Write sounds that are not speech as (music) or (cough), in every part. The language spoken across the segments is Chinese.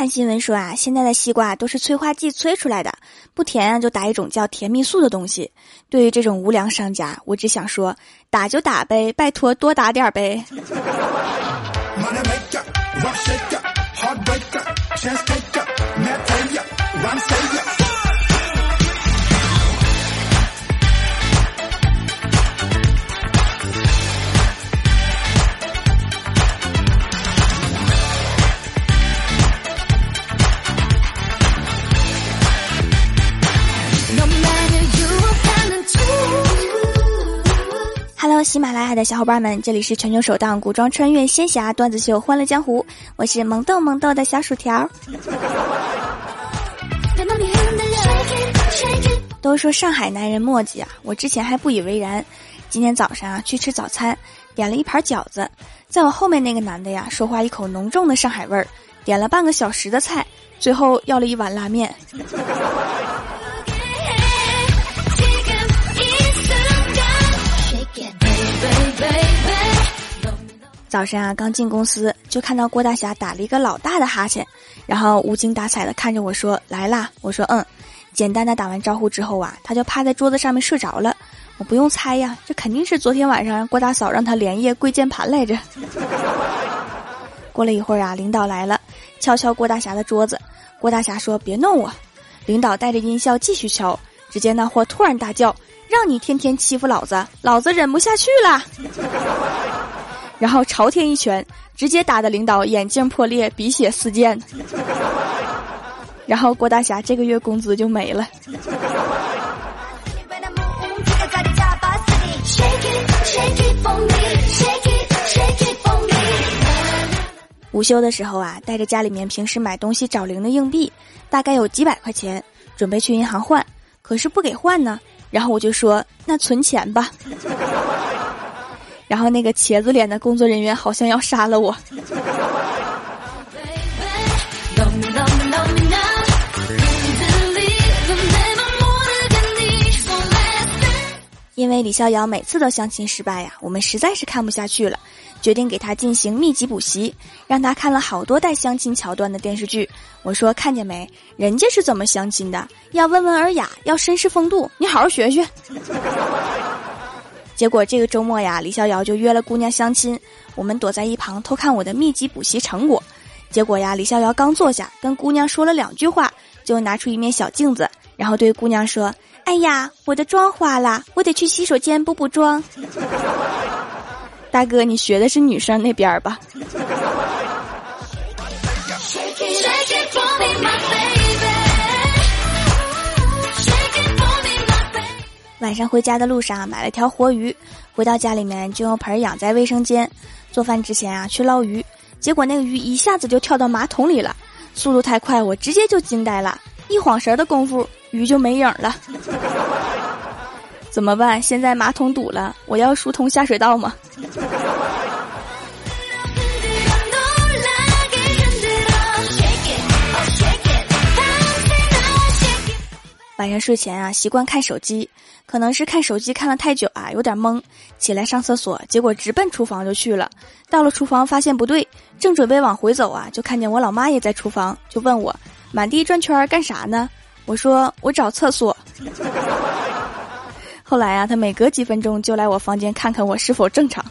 看新闻说啊，现在的西瓜都是催化剂催出来的，不甜啊就打一种叫甜蜜素的东西。对于这种无良商家，我只想说，打就打呗，拜托多打点呗。Hello，喜马拉雅的小伙伴们，这里是全球首档古装穿越仙侠段子秀《欢乐江湖》，我是萌豆萌豆的小薯条。都说上海男人墨迹啊，我之前还不以为然。今天早上啊，去吃早餐，点了一盘饺子，在我后面那个男的呀，说话一口浓重的上海味儿，点了半个小时的菜，最后要了一碗拉面。早上啊，刚进公司就看到郭大侠打了一个老大的哈欠，然后无精打采的看着我说：“来啦。”我说：“嗯。”简单的打完招呼之后啊，他就趴在桌子上面睡着了。我不用猜呀，这肯定是昨天晚上郭大嫂让他连夜跪键盘来着。过了一会儿啊，领导来了，敲敲郭大侠的桌子。郭大侠说：“别弄我。”领导带着音效继续敲。只见那货突然大叫：“让你天天欺负老子，老子忍不下去了！”然后朝天一拳，直接打的领导眼镜破裂，鼻血四溅。然后郭大侠这个月工资就没了。午休的时候啊，带着家里面平时买东西找零的硬币，大概有几百块钱，准备去银行换，可是不给换呢。然后我就说：“那存钱吧。”然后那个茄子脸的工作人员好像要杀了我，因为李逍遥每次都相亲失败呀，我们实在是看不下去了，决定给他进行密集补习，让他看了好多带相亲桥段的电视剧。我说看见没，人家是怎么相亲的，要温文尔雅，要绅士风度，你好好学学。结果这个周末呀，李逍遥就约了姑娘相亲，我们躲在一旁偷看我的秘籍补习成果。结果呀，李逍遥刚坐下，跟姑娘说了两句话，就拿出一面小镜子，然后对姑娘说：“哎呀，我的妆花了，我得去洗手间补补妆。”大哥，你学的是女生那边吧？晚上回家的路上买了条活鱼，回到家里面就用盆养在卫生间。做饭之前啊去捞鱼，结果那个鱼一下子就跳到马桶里了，速度太快，我直接就惊呆了。一晃神的功夫，鱼就没影了。(laughs) 怎么办？现在马桶堵了，我要疏通下水道吗？晚上睡前啊，习惯看手机，可能是看手机看了太久啊，有点懵，起来上厕所，结果直奔厨房就去了。到了厨房发现不对，正准备往回走啊，就看见我老妈也在厨房，就问我满地转圈干啥呢？我说我找厕所。(laughs) 后来啊，他每隔几分钟就来我房间看看我是否正常。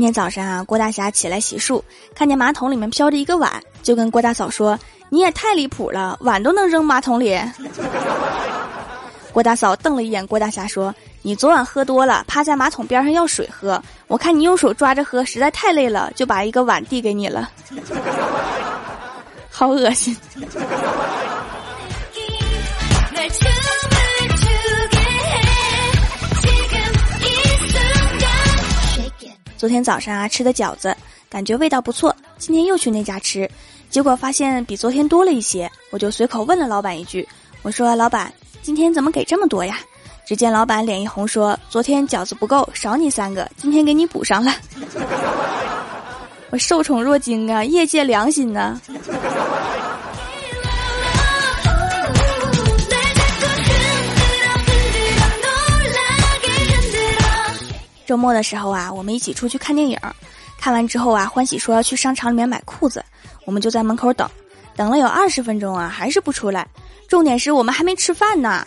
今天早上啊，郭大侠起来洗漱，看见马桶里面飘着一个碗，就跟郭大嫂说：“你也太离谱了，碗都能扔马桶里。” (laughs) 郭大嫂瞪了一眼郭大侠，说：“你昨晚喝多了，趴在马桶边上要水喝，我看你用手抓着喝，实在太累了，就把一个碗递给你了。” (laughs) 好恶心。昨天早上啊吃的饺子，感觉味道不错。今天又去那家吃，结果发现比昨天多了一些，我就随口问了老板一句：“我说老板，今天怎么给这么多呀？”只见老板脸一红说：“昨天饺子不够，少你三个，今天给你补上了。”我受宠若惊啊，业界良心呐。周末的时候啊，我们一起出去看电影，看完之后啊，欢喜说要去商场里面买裤子，我们就在门口等，等了有二十分钟啊，还是不出来。重点是我们还没吃饭呢，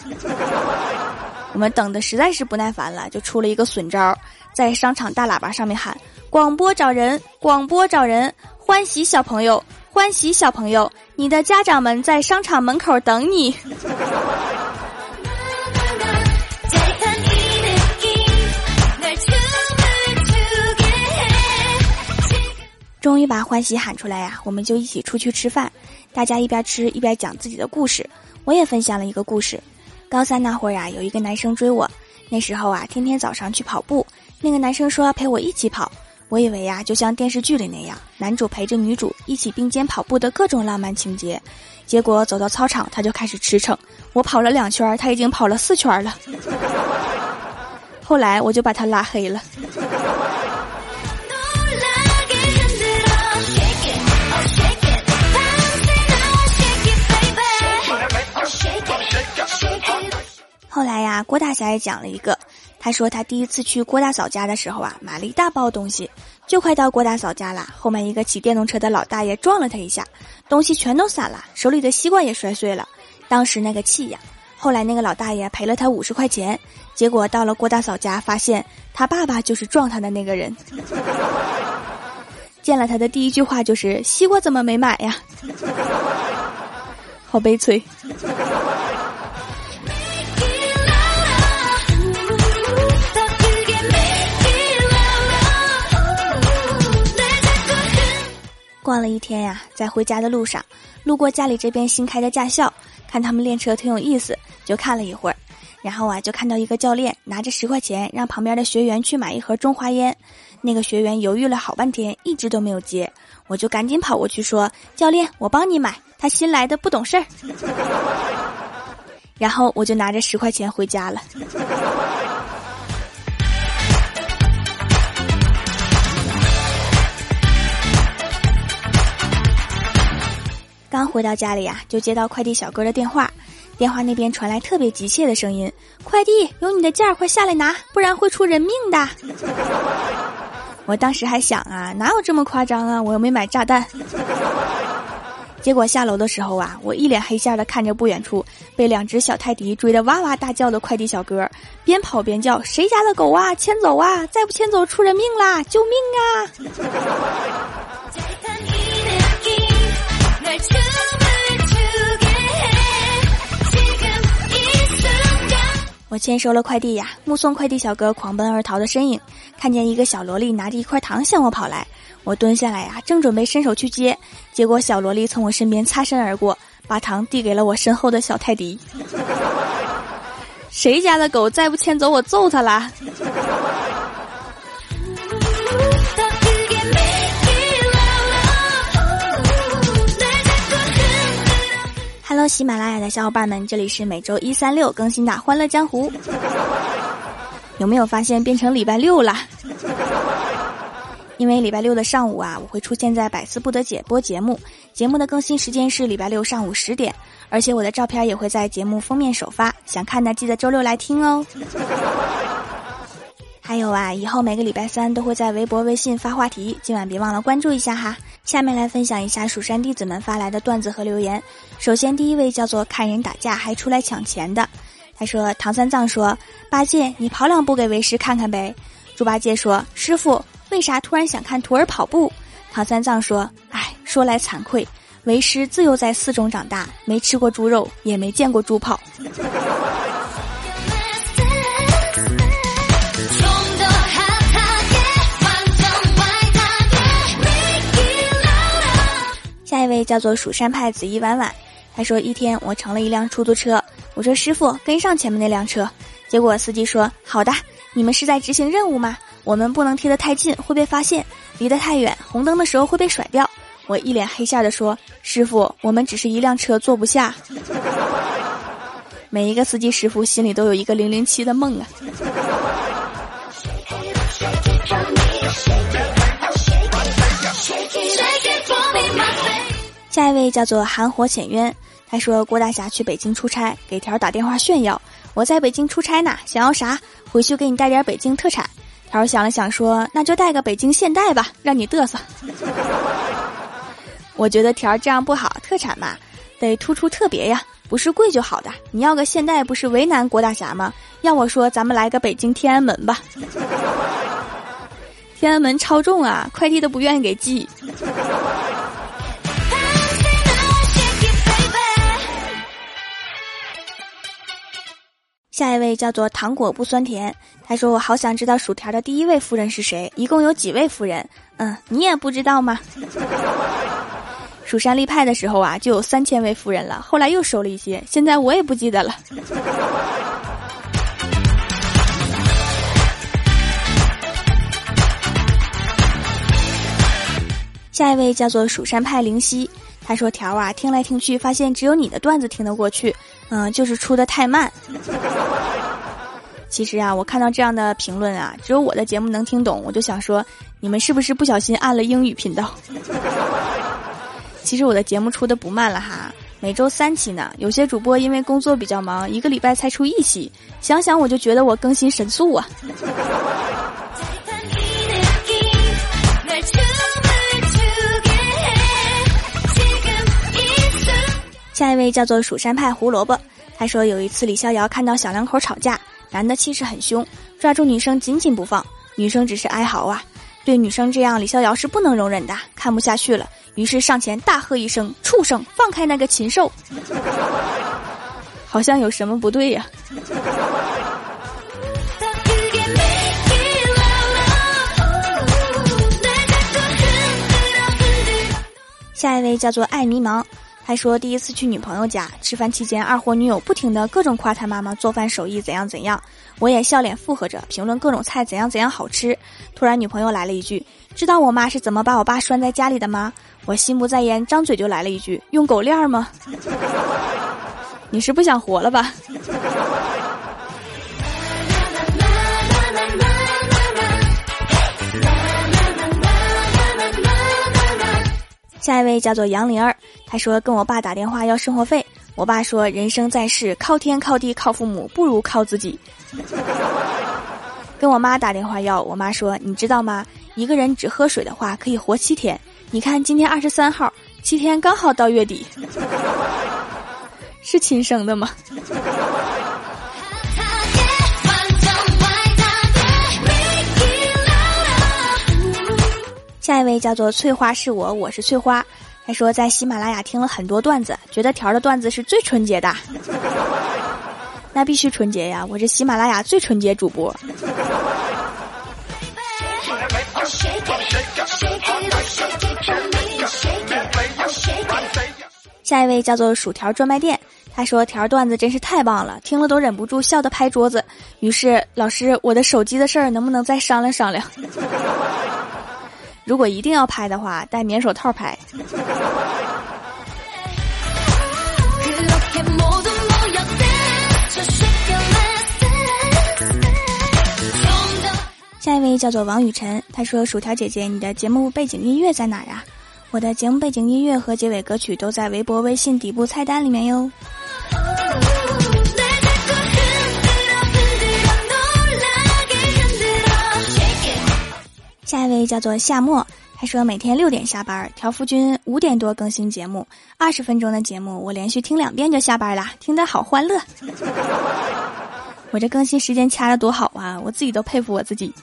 (laughs) 我们等的实在是不耐烦了，就出了一个损招，在商场大喇叭上面喊：“广播找人，广播找人，欢喜小朋友，欢喜小朋友，你的家长们在商场门口等你。”终于把欢喜喊出来呀，我们就一起出去吃饭。大家一边吃一边讲自己的故事，我也分享了一个故事。高三那会儿呀，有一个男生追我，那时候啊，天天早上去跑步。那个男生说要陪我一起跑，我以为呀，就像电视剧里那样，男主陪着女主一起并肩跑步的各种浪漫情节。结果走到操场，他就开始驰骋，我跑了两圈，他已经跑了四圈了。后来我就把他拉黑了。后来呀，郭大侠也讲了一个。他说他第一次去郭大嫂家的时候啊，买了一大包东西，就快到郭大嫂家了，后面一个骑电动车的老大爷撞了他一下，东西全都散了，手里的西瓜也摔碎了。当时那个气呀！后来那个老大爷赔了他五十块钱，结果到了郭大嫂家，发现他爸爸就是撞他的那个人。(laughs) 见了他的第一句话就是：“西瓜怎么没买呀？”好悲催。逛了一天呀，在回家的路上，路过家里这边新开的驾校，看他们练车挺有意思，就看了一会儿。然后啊，就看到一个教练拿着十块钱，让旁边的学员去买一盒中华烟。那个学员犹豫了好半天，一直都没有接。我就赶紧跑过去说：“教练，我帮你买。”他新来的不懂事儿。然后我就拿着十块钱回家了。刚回到家里呀，就接到快递小哥的电话，电话那边传来特别急切的声音：“快递有你的件儿，快下来拿，不然会出人命的。(laughs) ”我当时还想啊，哪有这么夸张啊？我又没买炸弹。(laughs) 结果下楼的时候啊，我一脸黑线的看着不远处被两只小泰迪追得哇哇大叫的快递小哥，边跑边叫：“谁家的狗啊？牵走啊！再不牵走出人命啦！救命啊！” (laughs) 我签收了快递呀，目送快递小哥狂奔而逃的身影，看见一个小萝莉拿着一块糖向我跑来，我蹲下来呀，正准备伸手去接，结果小萝莉从我身边擦身而过，把糖递给了我身后的小泰迪。(laughs) 谁家的狗再不牵走我揍他啦喜马拉雅的小伙伴们，这里是每周一、三、六更新的《欢乐江湖》。有没有发现变成礼拜六了？因为礼拜六的上午啊，我会出现在百思不得解播节目，节目的更新时间是礼拜六上午十点，而且我的照片也会在节目封面首发，想看的记得周六来听哦。还有啊，以后每个礼拜三都会在微博、微信发话题，今晚别忘了关注一下哈。下面来分享一下蜀山弟子们发来的段子和留言。首先，第一位叫做看人打架还出来抢钱的，他说：“唐三藏说，八戒你跑两步给为师看看呗。”猪八戒说：“师傅，为啥突然想看徒儿跑步？”唐三藏说：“哎，说来惭愧，为师自幼在寺中长大，没吃过猪肉，也没见过猪跑。”叫做蜀山派紫衣婉婉，他说：“一天我乘了一辆出租车，我说师傅跟上前面那辆车，结果司机说好的，你们是在执行任务吗？我们不能贴得太近，会被发现；离得太远，红灯的时候会被甩掉。”我一脸黑线的说：“师傅，我们只是一辆车，坐不下。”每一个司机师傅心里都有一个零零七的梦啊。(laughs) 下一位叫做寒火浅渊，他说郭大侠去北京出差，给条打电话炫耀：“我在北京出差呢，想要啥？回去给你带点北京特产。”条想了想说：“那就带个北京现代吧，让你嘚瑟。(laughs) ”我觉得条这样不好，特产嘛，得突出特别呀，不是贵就好的。你要个现代，不是为难郭大侠吗？要我说，咱们来个北京天安门吧。(laughs) 天安门超重啊，快递都不愿意给寄。下一位叫做糖果不酸甜，他说：“我好想知道薯条的第一位夫人是谁，一共有几位夫人？嗯，你也不知道吗？”蜀山立派的时候啊，就有三千位夫人了，后来又收了一些，现在我也不记得了。下一位叫做蜀山派灵犀。他说：“条啊，听来听去，发现只有你的段子听得过去，嗯，就是出的太慢。其实啊，我看到这样的评论啊，只有我的节目能听懂，我就想说，你们是不是不小心按了英语频道？(laughs) 其实我的节目出的不慢了哈，每周三期呢。有些主播因为工作比较忙，一个礼拜才出一期，想想我就觉得我更新神速啊。”下一位叫做蜀山派胡萝卜，他说有一次李逍遥看到小两口吵架，男的气势很凶，抓住女生紧紧不放，女生只是哀嚎啊。对女生这样，李逍遥是不能容忍的，看不下去了，于是上前大喝一声：“畜生，放开那个禽兽！”好像有什么不对呀。下一位叫做爱迷茫。他说第一次去女朋友家吃饭期间，二货女友不停的各种夸他妈妈做饭手艺怎样怎样，我也笑脸附和着评论各种菜怎样怎样好吃。突然女朋友来了一句：“知道我妈是怎么把我爸拴在家里的吗？”我心不在焉，张嘴就来了一句：“用狗链儿吗？” (laughs) 你是不想活了吧？下一位叫做杨玲儿，她说跟我爸打电话要生活费，我爸说人生在世靠天靠地靠父母不如靠自己。跟我妈打电话要，我妈说你知道吗？一个人只喝水的话可以活七天，你看今天二十三号，七天刚好到月底，(laughs) 是亲生的吗？下一位叫做翠花是我，我是翠花。他说在喜马拉雅听了很多段子，觉得条的段子是最纯洁的。(laughs) 那必须纯洁呀，我是喜马拉雅最纯洁主播。下一位叫做薯条专卖店，他说条段子真是太棒了，听了都忍不住笑得拍桌子。于是老师，我的手机的事儿能不能再商量商量？如果一定要拍的话，戴棉手套拍。下一位叫做王雨晨，他说：“薯条姐姐，你的节目背景音乐在哪呀？我的节目背景音乐和结尾歌曲都在微博、微信底部菜单里面哟。”下一位叫做夏末，他说每天六点下班，条夫君五点多更新节目，二十分钟的节目我连续听两遍就下班了，听得好欢乐。(laughs) 我这更新时间掐的多好啊，我自己都佩服我自己。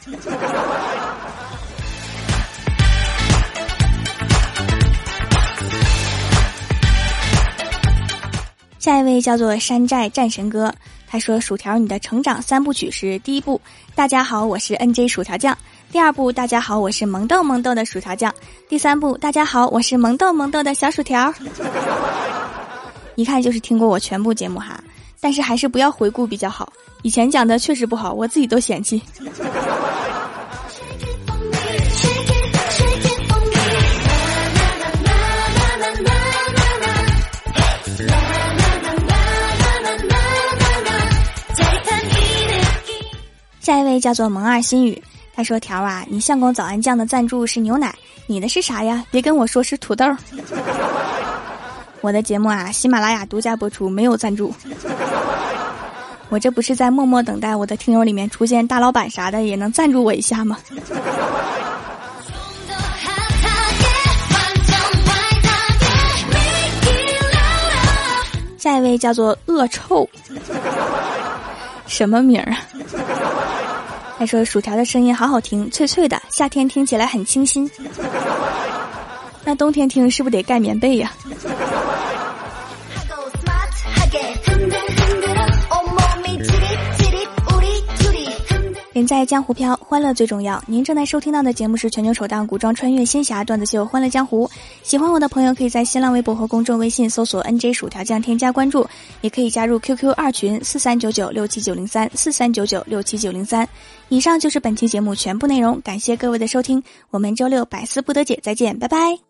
下一位叫做山寨战神哥，他说薯条你的成长三部曲是第一部，大家好，我是 N J 薯条酱。第二部，大家好，我是萌豆萌豆的薯条酱。第三部，大家好，我是萌豆萌豆的小薯条。(laughs) 一看就是听过我全部节目哈，但是还是不要回顾比较好。以前讲的确实不好，我自己都嫌弃。下一位叫做萌二心语。他说：“条啊，你相公早安酱的赞助是牛奶，你的是啥呀？别跟我说是土豆。(laughs) 我的节目啊，喜马拉雅独家播出，没有赞助。我这不是在默默等待我的听友里面出现大老板啥的，也能赞助我一下吗？下一位叫做恶臭，什么名儿啊？他说薯条的声音好好听，脆脆的，夏天听起来很清新。(laughs) 那冬天听是不是得盖棉被呀？在江湖飘，欢乐最重要。您正在收听到的节目是全球首档古装穿越仙侠段子秀《欢乐江湖》。喜欢我的朋友可以在新浪微博和公众微信搜索 “nj 薯条酱”添加关注，也可以加入 QQ 二群四三九九六七九零三四三九九六七九零三。以上就是本期节目全部内容，感谢各位的收听，我们周六百思不得解再见，拜拜。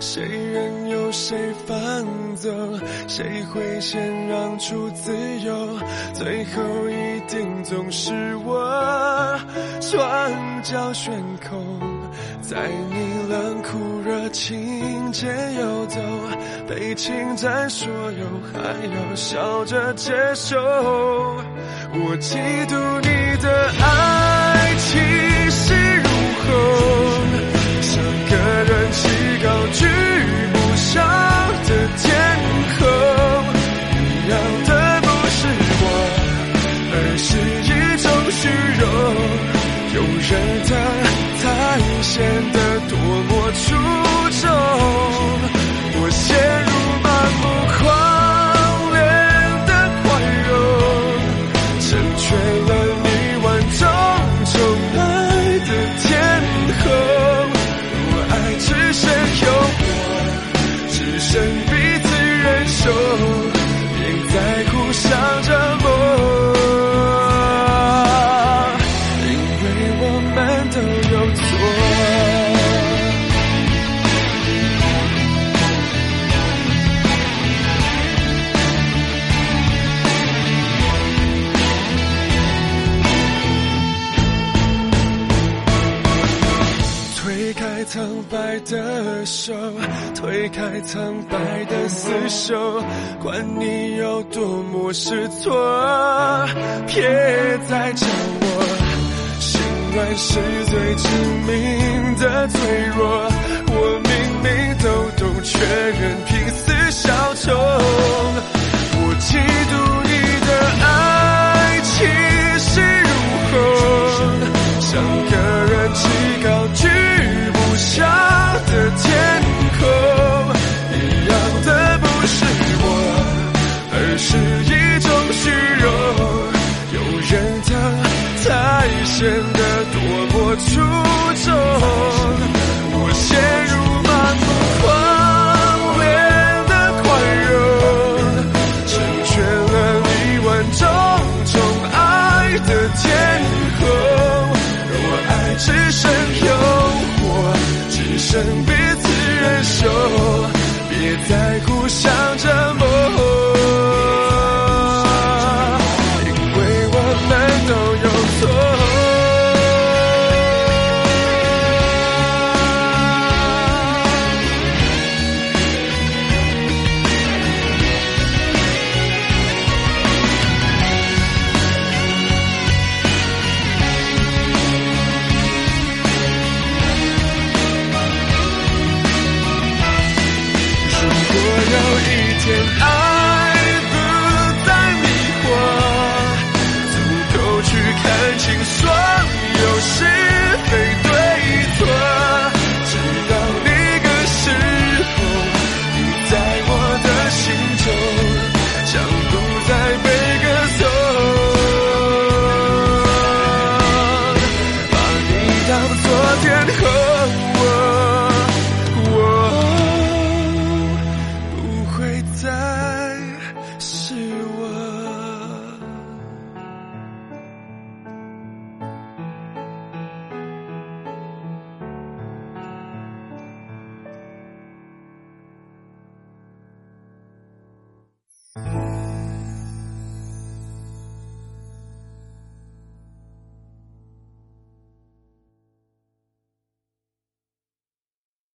谁任由谁放纵，谁会先让出自由？最后一定总是我，双脚悬空，在你冷酷热情间游走，被侵占所有，还要笑着接受。我嫉妒你的爱气势如虹，去不上的天苍白的手，推开苍白的厮守，管你有多么失措，别再叫我心软是最致命的脆弱。我明明都懂，却仍拼死效忠。